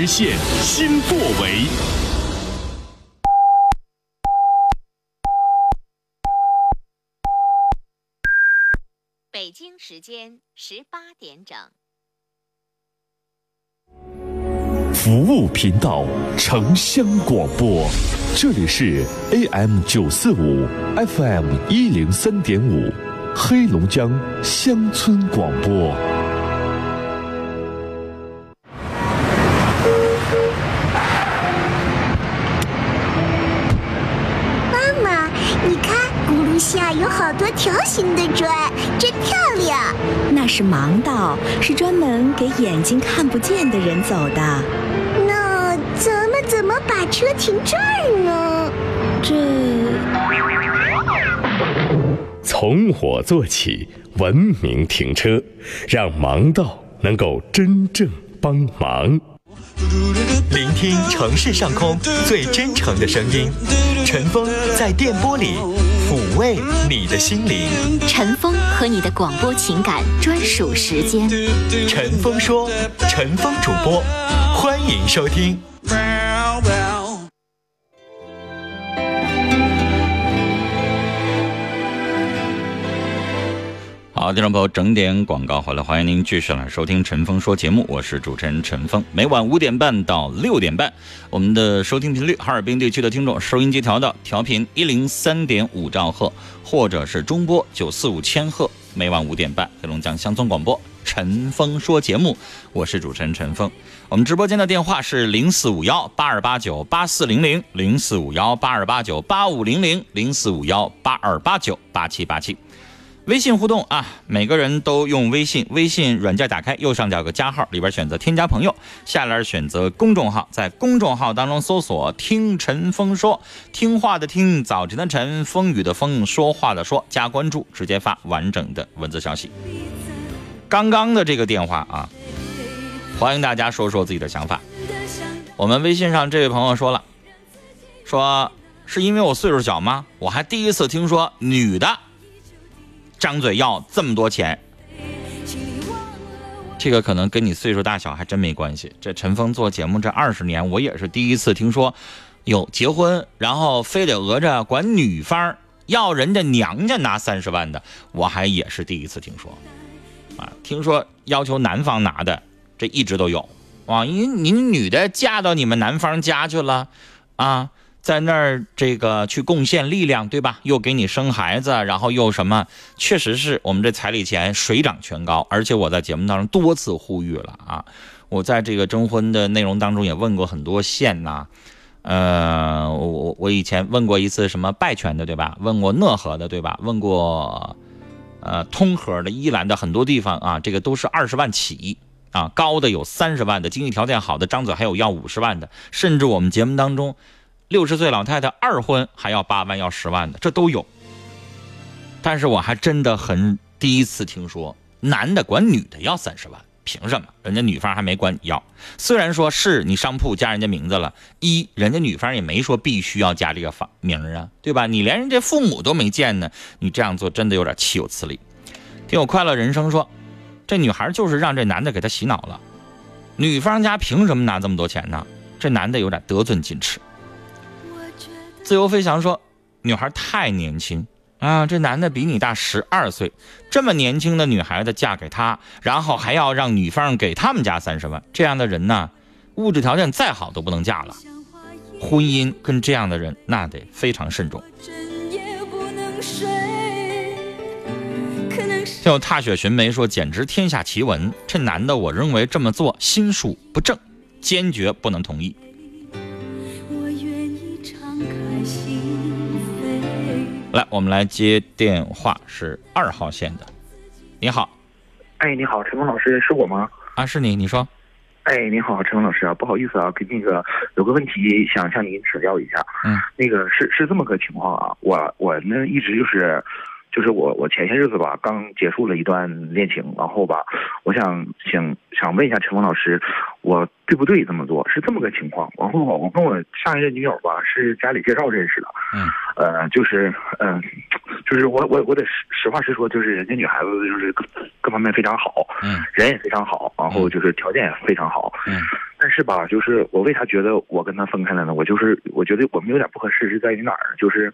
实现新作为。北京时间十八点整。服务频道，城乡广播，这里是 AM 九四五，FM 一零三点五，黑龙江乡村广播。是盲道，是专门给眼睛看不见的人走的。那咱们怎么把车停这儿呢？这从我做起，文明停车，让盲道能够真正帮忙。聆听城市上空最真诚的声音，陈峰在电波里抚慰你的心灵。陈峰和你的广播情感专属时间。陈峰说，陈峰主播，欢迎收听。听众朋友，整点广告回来，欢迎您继续来收听陈峰说节目，我是主持人陈峰。每晚五点半到六点半，我们的收听频率，哈尔滨地区的听众收音机调到调频一零三点五兆赫，或者是中波九四五千赫。每晚五点半，黑龙江乡村广播陈峰说节目，我是主持人陈峰。我们直播间的电话是零四五幺八二八九八四零零零四五幺八二八九八五零零零四五幺八二八九八七八七。微信互动啊，每个人都用微信，微信软件打开，右上角有个加号，里边选择添加朋友，下栏选择公众号，在公众号当中搜索“听陈峰说”，听话的听，早晨的晨，风雨的风，说话的说，加关注，直接发完整的文字消息。刚刚的这个电话啊，欢迎大家说说自己的想法。我们微信上这位朋友说了，说是因为我岁数小吗？我还第一次听说女的。张嘴要这么多钱，这个可能跟你岁数大小还真没关系。这陈峰做节目这二十年，我也是第一次听说，有结婚然后非得讹着管女方要人家娘家拿三十万的，我还也是第一次听说。啊，听说要求男方拿的，这一直都有啊，因为您女的嫁到你们男方家去了，啊。在那儿，这个去贡献力量，对吧？又给你生孩子，然后又什么？确实是我们这彩礼钱水涨船高。而且我在节目当中多次呼吁了啊！我在这个征婚的内容当中也问过很多县呐，呃，我我我以前问过一次什么拜泉的，对吧？问过讷河的，对吧？问过呃通河的、依兰的很多地方啊，这个都是二十万起啊，高的有三十万的，经济条件好的张嘴还有要五十万的，甚至我们节目当中。六十岁老太太二婚还要八万要十万的，这都有。但是我还真的很第一次听说男的管女的要三十万，凭什么？人家女方还没管你要。虽然说是你商铺加人家名字了，一人家女方也没说必须要加这个房名啊，对吧？你连人家父母都没见呢，你这样做真的有点岂有此理。听我快乐人生说，这女孩就是让这男的给她洗脑了。女方家凭什么拿这么多钱呢？这男的有点得寸进尺。自由飞翔说：“女孩太年轻啊，这男的比你大十二岁，这么年轻的女孩子嫁给他，然后还要让女方给他们家三十万，这样的人呢，物质条件再好都不能嫁了。婚姻跟这样的人，那得非常慎重。”就踏雪寻梅说：“简直天下奇闻，这男的我认为这么做心术不正，坚决不能同意。”来，我们来接电话，是二号线的。你好，哎，你好，陈峰老师，是我吗？啊，是你，你说。哎，你好，陈峰老师啊，不好意思啊，跟那个有个问题想向您请教一下。嗯。那个是是这么个情况啊，我我呢一直就是。就是我，我前些日子吧，刚结束了一段恋情，然后吧，我想想想问一下陈峰老师，我对不对这么做？是这么个情况。然后我跟我上一任女友吧，是家里介绍认识的。嗯。呃，就是，嗯，就是我我我得实实话实说，就是人家女孩子就是各各方面非常好，嗯，人也非常好，然后就是条件也非常好，嗯。但是吧，就是我为啥觉得我跟她分开了呢？我就是我觉得我们有点不合适是在于哪儿？就是，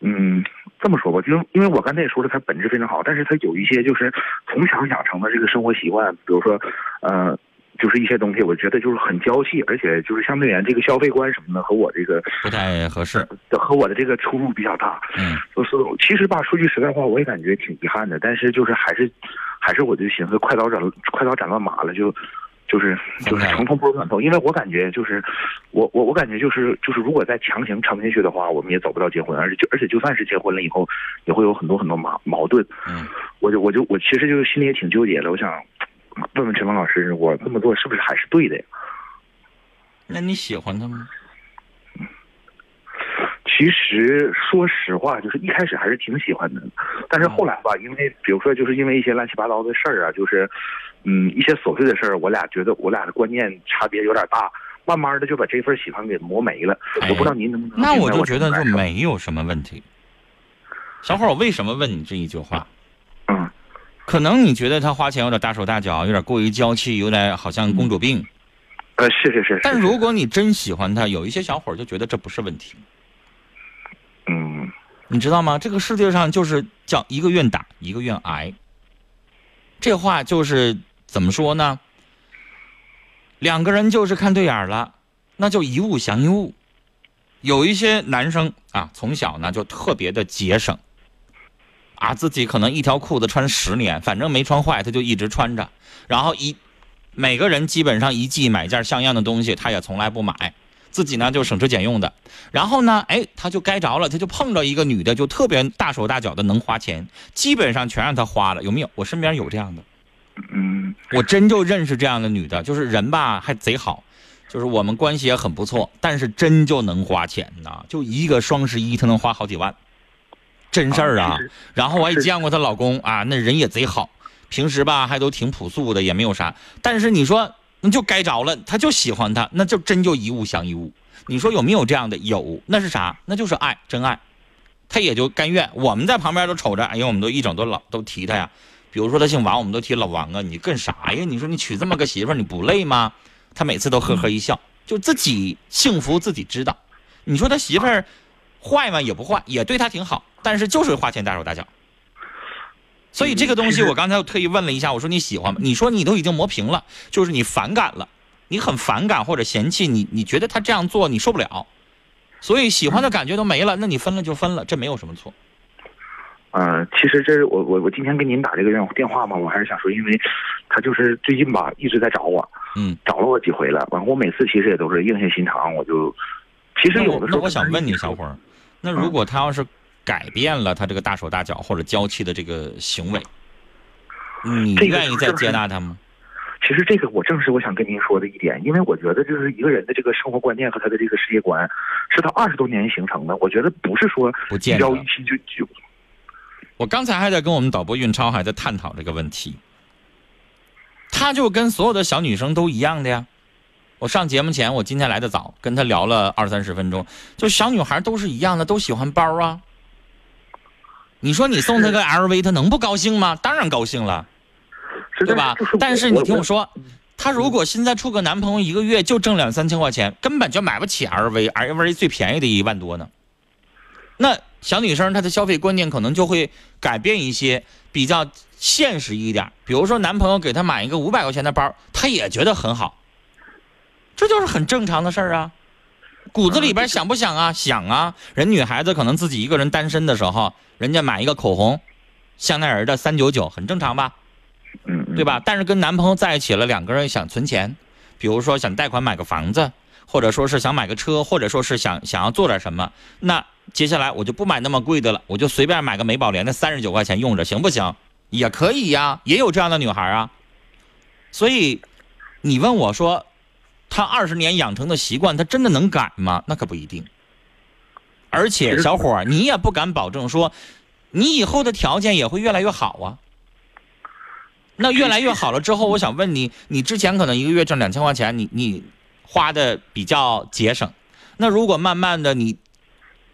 嗯，这么说吧，就因为我刚才也说了，他本质非常好，但是他有一些就是从小养成的这个生活习惯，比如说，呃，就是一些东西，我觉得就是很娇气，而且就是相对而言这个消费观什么的和我这个不太合适。和我的这个出入比较大。嗯，就是其实吧，说句实在话，我也感觉挺遗憾的，但是就是还是还是我就寻思快刀斩快刀斩乱麻了，就就是就是分开了成痛不如短痛，因为我感觉就是我我我感觉就是就是如果再强行撑下去的话，我们也走不到结婚，而且就而且就算是结婚了以后，也会有很多很多矛矛盾。嗯，我就我就我其实就是心里也挺纠结的，我想问问陈峰老师，我这么做是不是还是对的呀？那你喜欢他吗？其实说实话，就是一开始还是挺喜欢的，但是后来吧，因为比如说就是因为一些乱七八糟的事儿啊，就是嗯一些琐碎的事儿，我俩觉得我俩的观念差别有点大，慢慢的就把这份喜欢给磨没了。哎我不知道您能不能那我我就觉得就没有什么问题。小伙，我为什么问你这一句话？嗯可能你觉得他花钱有点大手大脚，有点过于娇气，有点好像公主病。呃是是是是，但如果你真喜欢他，有一些小伙就觉得这不是问题，嗯你知道吗？这个世界上就是叫一个愿打，一个愿挨。这话就是怎么说呢？两个人就是看对眼了，那就一物降一物。有一些男生啊，从小呢就特别的节省，啊，自己可能一条裤子穿十年，反正没穿坏，他就一直穿着。然后一每个人基本上一季买件像样的东西，他也从来不买，自己呢就省吃俭用的。然后呢，哎，他就该着了，他就碰着一个女的，就特别大手大脚的能花钱，基本上全让他花了。有没有？我身边有这样的，嗯我真就认识这样的女的，就是人吧还贼好，就是我们关系也很不错，但是真就能花钱呐，就一个双十一她能花好几万，真事儿啊。然后我也见过她老公啊，那人也贼好，平时吧还都挺朴素的，也没有啥。但是你说那就该着了，他就喜欢她，那就真就一物降一物。你说有没有这样的？有，那是啥？那就是爱，真爱。他也就甘愿。我们在旁边都瞅着，哎呀，我们都一整都老都提他呀。比如说他姓王，我们都提老王啊，你干啥呀？你说你娶这么个媳妇儿，你不累吗？他每次都呵呵一笑，就自己幸福自己知道。你说他媳妇儿坏嘛？也不坏，也对他挺好，但是就是花钱大手大脚。所以这个东西，我刚才我特意问了一下，我说你喜欢吗？你说你都已经磨平了，就是你反感了，你很反感或者嫌弃你，你觉得他这样做你受不了，所以喜欢的感觉都没了，那你分了就分了，这没有什么错。呃，其实这是我我我今天跟您打这个电电话嘛，我还是想说，因为他就是最近吧一直在找我，嗯，找了我几回了，完后我每次其实也都是硬下心肠，我就其实有的时候我想问你，小伙，儿，那如果他要是改变了他这个大手大脚或者娇气的这个行为，你愿意再接纳他吗？其实这个我正是我想跟您说的一点，因为我觉得就是一个人的这个生活观念和他的这个世界观，是他二十多年形成的。我觉得不是说不见得一夕就就我刚才还在跟我们导播运超还在探讨这个问题，他就跟所有的小女生都一样的呀。我上节目前，我今天来的早，跟他聊了二三十分钟，就小女孩都是一样的，都喜欢包啊。你说你送她个 LV，她能不高兴吗？当然高兴了。对吧就是？但是你听我说，说，她如果现在处个男朋友，一个月就挣两三千块钱，根本就买不起 LV，LV 最便宜的一万多呢。那小女生她的消费观念可能就会改变一些，比较现实一点。比如说，男朋友给她买一个五百块钱的包，她也觉得很好，这就是很正常的事儿啊。骨子里边想不想啊？想啊。人女孩子可能自己一个人单身的时候，人家买一个口红，香奈儿的三九九，很正常吧？嗯，嗯对吧？？但是跟男朋友在一起了，两个人想存钱，比如说想贷款买个房子，或者说是想买个车，或者说是想想要做点什么，那接下来我就不买那么贵的了，我就随便买个美宝莲的三十九块钱用着，行不行？也可以呀，也有这样的女孩啊。所以你问我说，她二十年养成的习惯，他真的能改吗？那可不一定。而且小伙儿，你也不敢保证说，你以后的条件也会越来越好啊。那越来越好了之后，我想问你，你之前可能一个月挣两千块钱，你你花的比较节省。那如果慢慢的你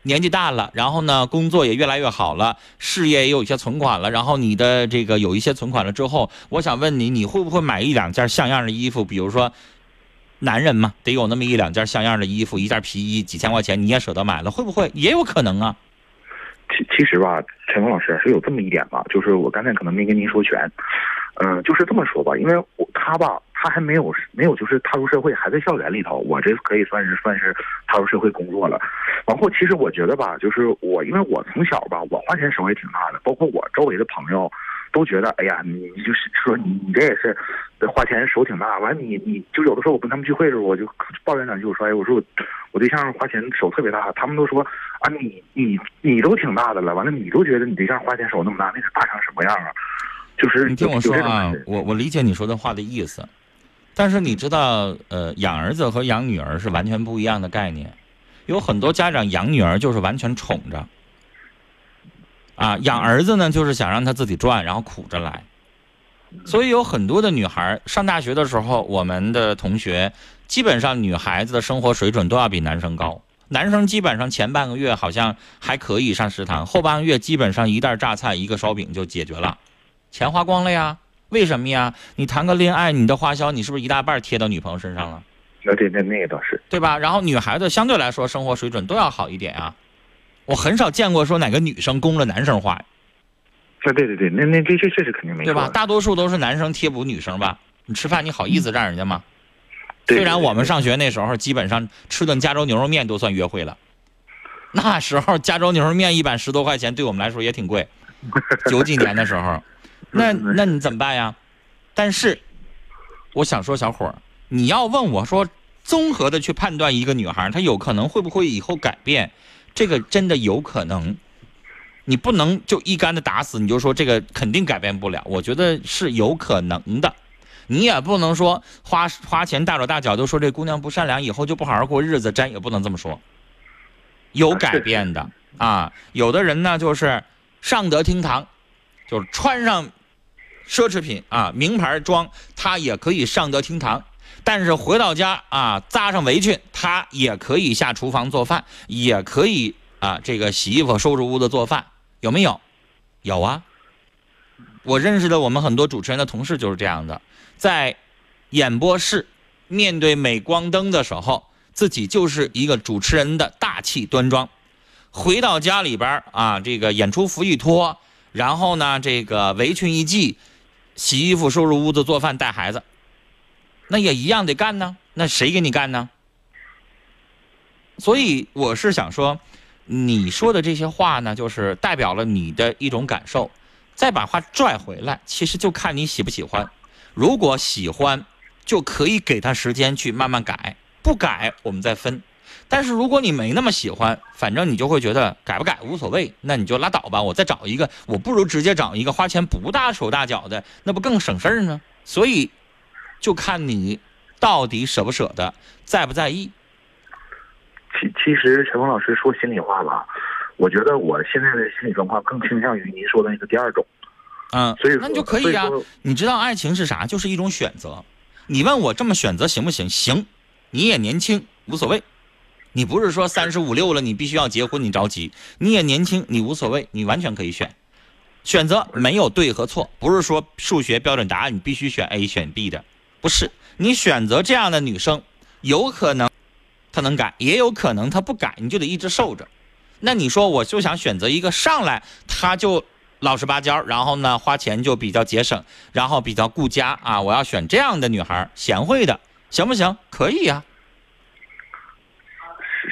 年纪大了，然后呢工作也越来越好了，事业也有一些存款了，然后你的这个有一些存款了之后，我想问你，你会不会买一两件像样的衣服？比如说男人嘛，得有那么一两件像样的衣服，一件皮衣，几千块钱你也舍得买了，会不会？也有可能啊。其其实吧，陈峰老师是有这么一点吧，就是我刚才可能没跟您说全，嗯、就是这么说吧，因为我他吧，他还没有没有就是踏入社会，还在校园里头，我这可以算是算是踏入社会工作了。然后其实我觉得吧，就是我因为我从小吧，我花钱手也挺大的，包括我周围的朋友都觉得，哎呀，你你就是说你你这也是花钱手挺大，完你你就有的时候我跟他们聚会的时候，我就抱怨两句，我说哎，我说我我对象花钱手特别大，他们都说啊你你你都挺大的了，完了你都觉得你对象花钱手那么大，那是大成什么样啊？就是你听我说啊，我我理解你说的话的意思，但是你知道，呃，养儿子和养女儿是完全不一样的概念。有很多家长养女儿就是完全宠着，啊，养儿子呢就是想让他自己赚，然后苦着来。所以有很多的女孩上大学的时候，我们的同学基本上女孩子的生活水准都要比男生高。男生基本上前半个月好像还可以上食堂，后半个月基本上一袋榨菜一个烧饼就解决了，钱花光了呀。为什么呀？你谈个恋爱，你的花销你是不是一大半贴到女朋友身上了？那对那那个倒是，对吧？然后女孩子相对来说生活水准都要好一点啊。我很少见过说哪个女生供着男生花，那对对对，那那这这这是肯定没有，对吧？大多数都是男生贴补女生吧。你吃饭你好意思让人家吗？对虽然我们上学那时候基本上吃顿加州牛肉面都算约会了，那时候加州牛肉面一碗十多块钱，对我们来说也挺贵。九几年的时候，那那你怎么办呀？但是，我想说，小伙儿，你要问我说，综合的去判断一个女孩，她有可能会不会以后改变，这个真的有可能。你不能就一竿子打死，你就说这个肯定改变不了。我觉得是有可能的。你也不能说花花钱大手大脚就说这姑娘不善良，以后就不好好过日子，咱也不能这么说。有改变的啊，有的人呢就是上得厅堂，就是穿上奢侈品啊名牌装，他也可以上得厅堂。但是回到家啊，扎上围裙，他也可以下厨房做饭，也可以啊这个洗衣服、收拾屋子、做饭，有没有？有啊。我认识的我们很多主持人的同事就是这样的，在演播室面对镁光灯的时候，自己就是一个主持人的大气端庄。回到家里边啊，这个演出服一脱，然后呢，这个围裙一系，洗衣服、收拾屋子、做饭、带孩子，那也一样得干呢。那谁给你干呢？所以我是想说，你说的这些话呢，就是代表了你的一种感受。再把话拽回来，其实就看你喜不喜欢。如果喜欢，就可以给他时间去慢慢改；不改，我们再分。但是如果你没那么喜欢，反正你就会觉得改不改无所谓，那你就拉倒吧。我再找一个，我不如直接找一个花钱不大手大脚的，那不更省事儿呢？所以，就看你到底舍不舍得，在不在意。其其实陈峰老师说心里话吧，我觉得我现在的心理状况更倾向于您说的那个第二种。嗯，所以说那你就可以啊以。你知道爱情是啥？就是一种选择。你问我这么选择行不行？行，你也年轻，无所谓。你不是说三十五六了，你必须要结婚，你着急。你也年轻，你无所谓，你完全可以选。选择没有对和错，不是说数学标准答案你必须选 A 选 B 的，不是。你选择这样的女生，有可能她能改，也有可能她不改，你就得一直受着。那你说我就想选择一个上来她就老实巴交，然后呢花钱就比较节省，然后比较顾家啊，我要选这样的女孩，贤惠的，行不行？可以呀、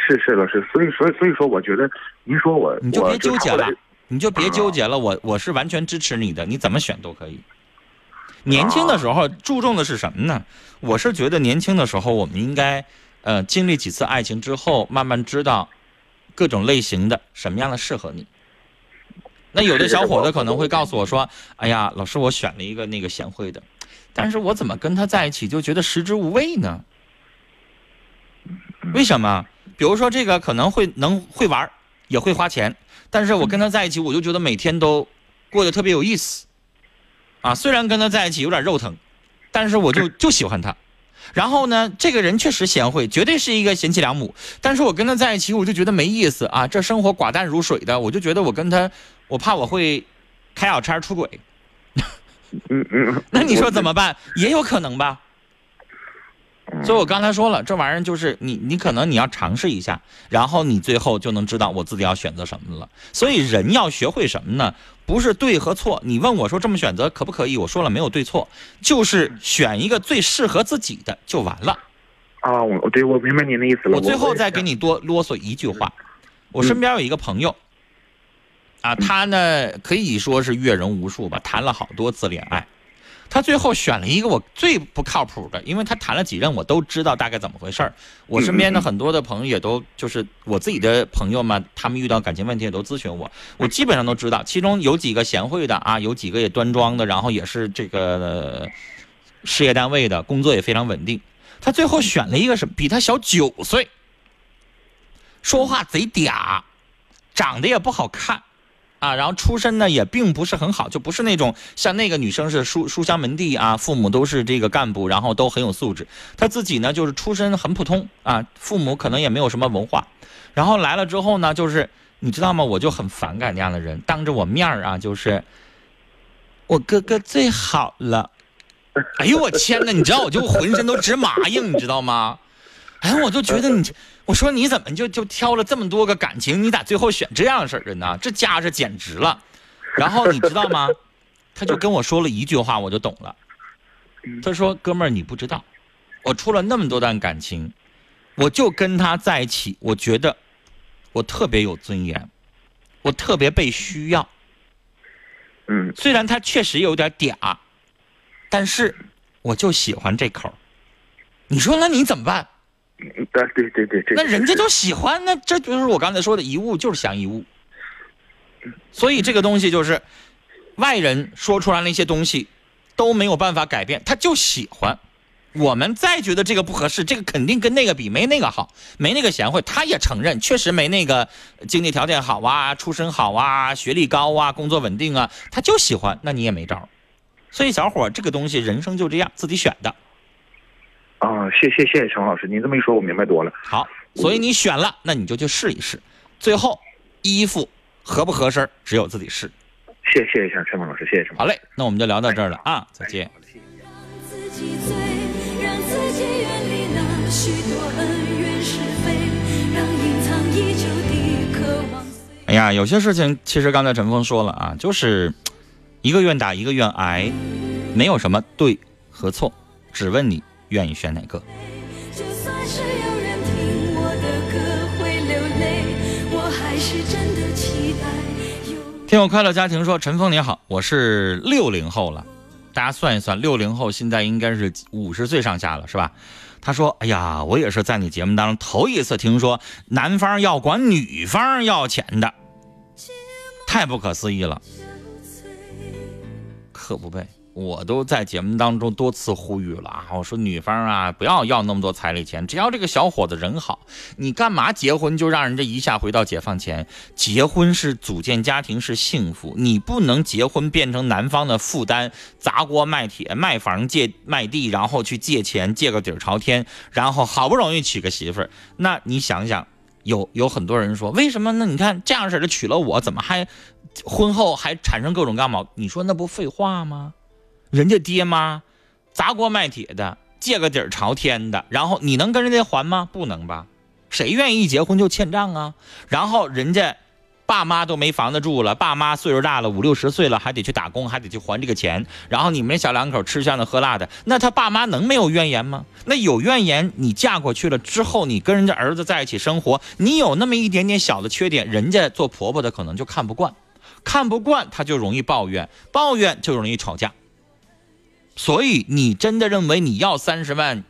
是是老师，所以所以所以说，我觉得您说我你就别纠结了，你就别纠结了。我我是完全支持你的，你怎么选都可以。年轻的时候注重的是什么呢？我是觉得年轻的时候我们应该，呃，经历几次爱情之后，慢慢知道各种类型的什么样的适合你。那有的小伙子可能会告诉我说：“哎呀，老师，我选了一个那个贤惠的，但是我怎么跟他在一起就觉得食之无味呢？为什么？比如说这个可能会能会玩，也会花钱，但是我跟他在一起，我就觉得每天都过得特别有意思，啊，虽然跟他在一起有点肉疼，但是我就就喜欢他。然后呢，这个人确实贤惠，绝对是一个贤妻良母，但是我跟他在一起，我就觉得没意思啊，这生活寡淡如水的，我就觉得我跟他，我怕我会开小差出轨。嗯嗯，那你说怎么办？也有可能吧。嗯，所以我刚才说了，这玩意儿就是你，你可能你要尝试一下，然后你最后就能知道我自己要选择什么了。所以人要学会什么呢？不是对和错。你问我说这么选择可不可以？我说了没有对错，就是选一个最适合自己的就完了。啊，我对我明白您的意思了。我最后再给你你多啰嗦一句话，我身边有一个朋友，啊，他呢可以说是阅人无数吧，谈了好多次恋爱，他最后选了一个我最不靠谱的，因为他谈了几任，我都知道大概怎么回事儿。我身边的很多的朋友也都就是我自己的朋友嘛，他们遇到感情问题也都咨询我，我基本上都知道，其中有几个贤惠的啊，有几个也端庄的，然后也是这个、呃事业单位的，工作也非常稳定。他最后选了一个什么？比他小九岁，说话贼嗲，长得也不好看，啊，然后出身呢也并不是很好，就不是那种像那个女生是书书香门第啊，父母都是这个干部，然后都很有素质。他自己呢就是出身很普通啊，父母可能也没有什么文化，然后来了之后呢，就是你知道吗？我就很反感那样的人，当着我面儿啊，就是我哥哥最好了。哎呦我天呐，你知道我就浑身都直麻硬，你知道吗？哎，我就觉得你，我说你怎么就就挑了这么多个感情，你咋最后选这样式儿的呢？这架势简直了。然后你知道吗？他就跟我说了一句话，我就懂了。他说：“哥们儿，你不知道，我出了那么多段感情，我就跟他在一起，我觉得我特别有尊严，我特别被需要。嗯虽然他确实有点嗲，但是我就喜欢这口儿。你说那你怎么办？嗯对对对对，那人家就喜欢，那这就是我刚才说的一物就是降一物。所以这个东西就是外人说出来那些东西都没有办法改变，他就喜欢。我们再觉得这个不合适，这个肯定跟那个比没那个好，没那个贤惠，他也承认确实没那个经济条件好啊，出身好啊，学历高啊，工作稳定啊，他就喜欢，那你也没招。所以小伙，这个东西人生就这样，自己选的。啊，谢谢谢谢陈老师，您这么一说，我明白多了。好，所以你选了，那你就去试一试。最后衣服合不合身，只有自己试。谢谢一下陈峰老师，谢谢陈峰。好嘞，那我们就聊到这儿了啊，再见。自己醉，让自己远离那许多恩怨是非，让隐藏已久的渴望随。哎呀，有些事情其实刚才陈峰说了啊，就是一个愿打，一个愿挨，没有什么对和错，只问你愿意选哪个。就算是有人听我的歌会流泪，我还是真的期待。听友快乐家庭说：“陈峰你好，我是六零后了，大家算一算，六零后现在应该是五十岁上下了，是吧？”他说：“哎呀，我也是在你节目当中头一次听说男方要管女方要钱的，太不可思议了。可不呗，我都在节目当中多次呼吁了啊！我说女方啊，不要要那么多彩礼钱，只要这个小伙子人好，你干嘛结婚就让人家一下回到解放前？结婚是组建家庭是幸福，你不能结婚变成男方的负担，砸锅卖铁卖房借卖地，然后去借钱借个底儿朝天，然后好不容易娶个媳妇儿，那你想想。有有很多人说，为什么呢？你看这样式的娶了我，怎么还婚后还产生各种干嘛？你说那不废话吗？人家爹妈砸锅卖铁的，借个底儿朝天的，然后你能跟人家还吗？不能吧？谁愿意结婚就欠账啊？然后人家爸妈都没房子住了，爸妈岁数大了，五六十岁了，还得去打工，还得去还这个钱。然后你们这小两口吃香的喝辣的，那他爸妈能没有怨言吗？那有怨言，你嫁过去了之后，你跟人家儿子在一起生活，你有那么一点点小的缺点，人家做婆婆的可能就看不惯，看不惯他就容易抱怨，抱怨就容易吵架。所以你真的认为你要三十万，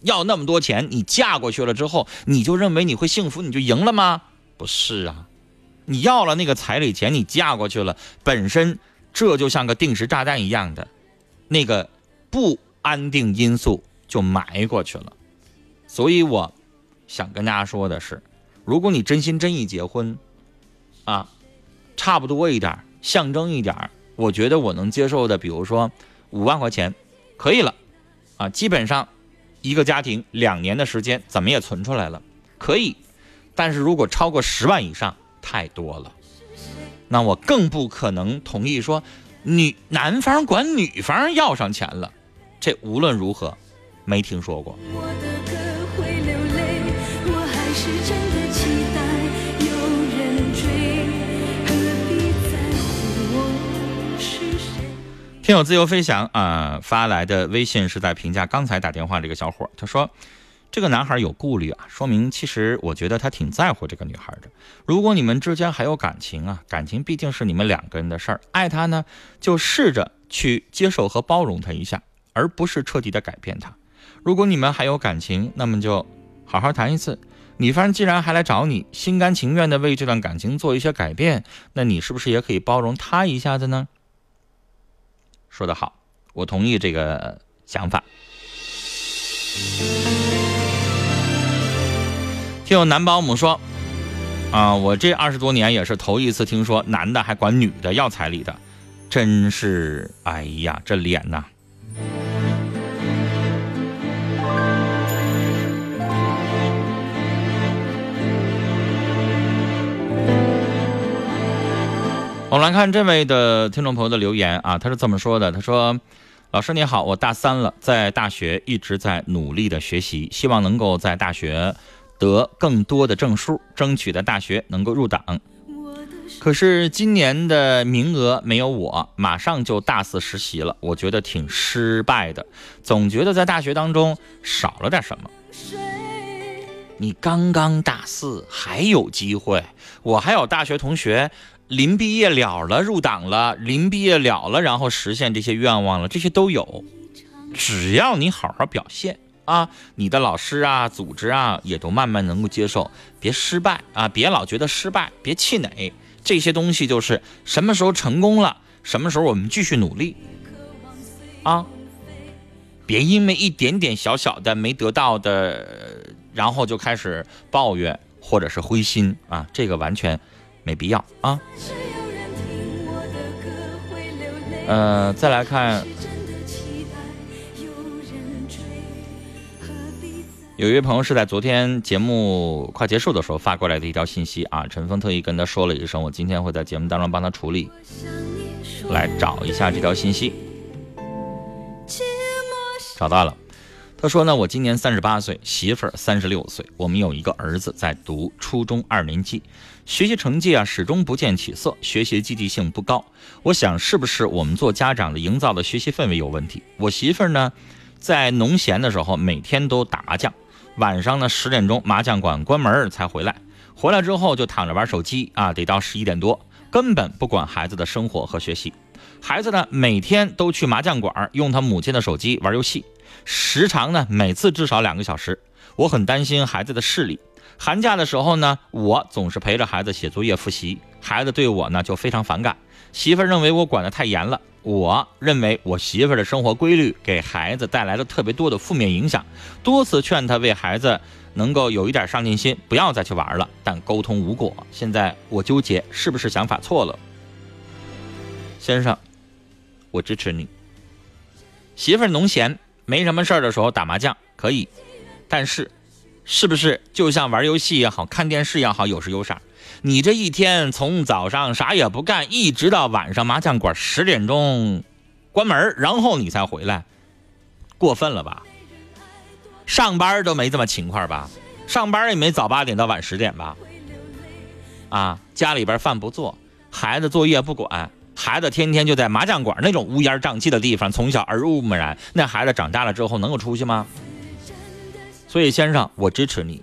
要那么多钱，你嫁过去了之后，你就认为你会幸福，你就赢了吗？不是啊，你要了那个彩礼钱，你嫁过去了，本身这就像个定时炸弹一样的，那个不安定因素就埋过去了。所以我想跟大家说的是，如果你真心真意结婚，啊，差不多一点，象征一点，我觉得我能接受的，比如说五万块钱，可以了，啊，基本上一个家庭两年的时间怎么也存出来了，可以。但是如果超过十万以上，太多了，那我更不可能同意说女男方管女方要上钱了。这无论如何，没听说过。我的歌会流泪，我还是真听友自由飞翔啊、发来的微信是在评价刚才打电话这个小伙，他说这个男孩有顾虑啊，说明其实我觉得他挺在乎这个女孩的。如果你们之间还有感情啊，感情毕竟是你们两个人的事儿，爱他呢就试着去接受和包容他一下，而不是彻底的改变他。如果你们还有感情，那么就好好谈一次。女方既然还来找你，心甘情愿的为这段感情做一些改变，那你是不是也可以包容他一下子呢？说的好，我同意这个想法。听友男保姆说，啊，我这二十多年也是头一次听说男的还管女的要彩礼的，真是，哎呀，这脸呐！我们来看这位的听众朋友的留言啊，他是这么说的：“他说，老师你好，我大三了，在大学一直在努力的学习，希望能够在大学得更多的证书，争取在大学能够入党。可是今年的名额没有我，马上就大四实习了，我觉得挺失败的，总觉得在大学当中少了点什么。你刚刚大四还有机会，我还有大学同学。”临毕业了了，入党了，临毕业了了，然后实现这些愿望了，这些都有。只要你好好表现啊，你的老师啊、组织啊，也都慢慢能够接受。别失败啊，别老觉得失败，别气馁。这些东西就是什么时候成功了，什么时候我们继续努力啊。别因为一点点小小的没得到的，然后就开始抱怨或者是灰心啊，这个完全。没必要啊。呃，再来看，有一位朋友是在昨天节目快结束的时候发过来的一条信息啊，陈峰特意跟他说了一声，我今天会在节目当中帮他处理。来找一下这条信息，找到了。他说呢，我今年三十八岁，媳妇儿三十六岁，我们有一个儿子在读初中二年级。学习成绩啊始终不见起色，学习积极性不高。我想是不是我们做家长的营造的学习氛围有问题？我媳妇儿呢，在农闲的时候每天都打麻将，晚上呢十点钟麻将馆关门才回来，回来之后就躺着玩手机啊，得到十一点多，根本不管孩子的生活和学习。孩子呢每天都去麻将馆用他母亲的手机玩游戏，时长呢每次至少两个小时。我很担心孩子的视力。寒假的时候呢，我总是陪着孩子写作业复习，孩子对我呢就非常反感。媳妇儿认为我管得太严了，我认为我媳妇儿的生活规律给孩子带来了特别多的负面影响，多次劝她为孩子能够有一点上进心，不要再去玩了，但沟通无果。现在我纠结是不是想法错了。先生，我支持你。媳妇儿农闲没什么事儿的时候打麻将可以，但是。是不是就像玩游戏也好看电视也好，有时有色？你这一天从早上啥也不干，一直到晚上麻将馆十点钟关门，然后你才回来，过分了吧？上班都没这么勤快吧？上班也没早八点到晚十点吧？啊，家里边饭不做，孩子作业不管，孩子天天就在麻将馆那种乌烟瘴气的地方，从小耳濡目染，那孩子长大了之后能有出息吗？所以，先生，我支持你，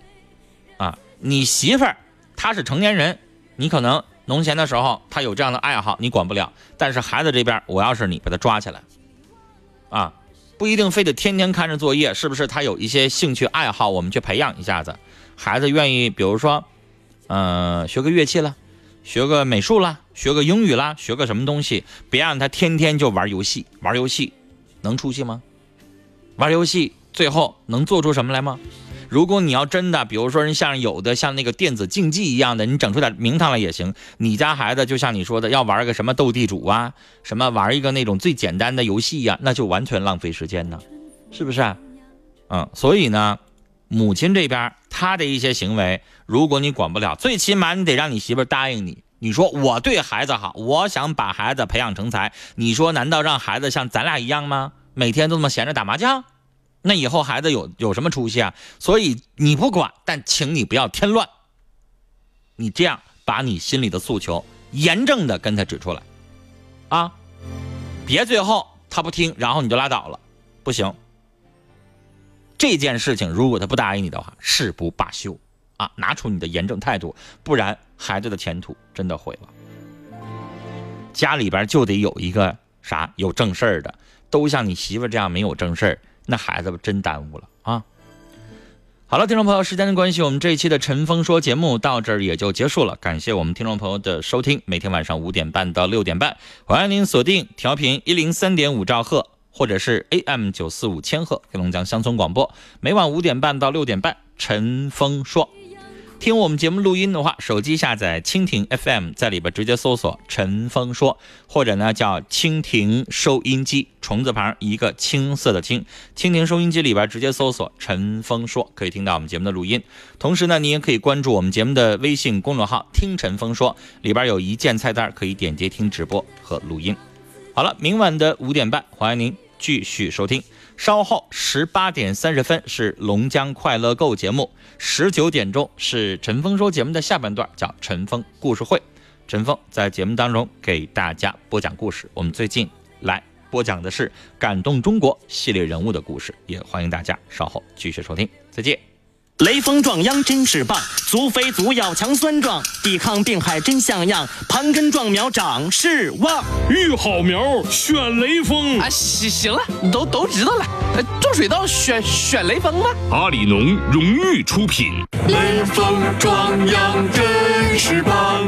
啊，你媳妇儿她是成年人，你可能农闲的时候她有这样的爱好，你管不了。但是孩子这边，我要是你，把他抓起来，啊，不一定非得天天看着作业，是不是？他有一些兴趣爱好，我们去培养一下子。孩子愿意，比如说，嗯，学个乐器了，学个美术啦，学个英语啦，学个什么东西，别让他天天就玩游戏，玩游戏能出息吗？玩游戏。最后能做出什么来吗？如果你要真的，比如说人像有的像那个电子竞技一样的，你整出点名堂来也行。你家孩子就像你说的，要玩个什么斗地主啊，什么玩一个那种最简单的游戏呀，那就完全浪费时间呢，是不是？嗯，所以呢，母亲这边他的一些行为，如果你管不了，最起码你得让你媳妇答应你。你说我对孩子好，我想把孩子培养成才，你说难道让孩子像咱俩一样吗？每天都这么闲着打麻将？那以后孩子有有什么出息啊？所以你不管，但请你不要添乱。你这样把你心里的诉求严正的跟他指出来，啊，别最后他不听，然后你就拉倒了，不行。这件事情如果他不答应你的话，誓不罢休啊！拿出你的严正态度，不然孩子的前途真的毁了。家里边就得有一个啥有正事儿的，都像你媳妇这样没有正事儿，那孩子真耽误了啊！好了，听众朋友，时间的关系，我们这一期的陈峰说节目到这儿也就结束了。感谢我们听众朋友的收听，每天晚上五点半到六点半，欢迎您锁定调频一零三点五兆赫，或者是 AM 九四五千赫，黑龙江乡村广播，每晚五点半到六点半，陈峰说。听我们节目录音的话，手机下载蜻蜓 FM，在里边直接搜索“陈峰说”，或者呢叫蜻蜓收音机，虫字旁一个青色的青，蜻蜓收音机里边直接搜索“陈峰说”，可以听到我们节目的录音。同时呢，你也可以关注我们节目的微信公众号“听陈峰说”，里边有一键菜单，可以点击听直播和录音。好了，明晚的五点半，欢迎您继续收听。稍后十八点三十分是龙江快乐购节目，十九点钟是陈峰说节目的下半段，叫陈峰故事会。陈峰在节目当中给大家播讲故事。我们最近来播讲的是感动中国系列人物的故事，也欢迎大家稍后继续收听。再见。雷锋壮秧真是棒，足肥足要强酸壮，抵抗病害真像样，盘根壮苗长势旺。育好苗选雷锋啊！行行了，都都知道了。呃，种水稻选选雷锋吧？阿里农荣誉出品。雷锋壮秧真是棒，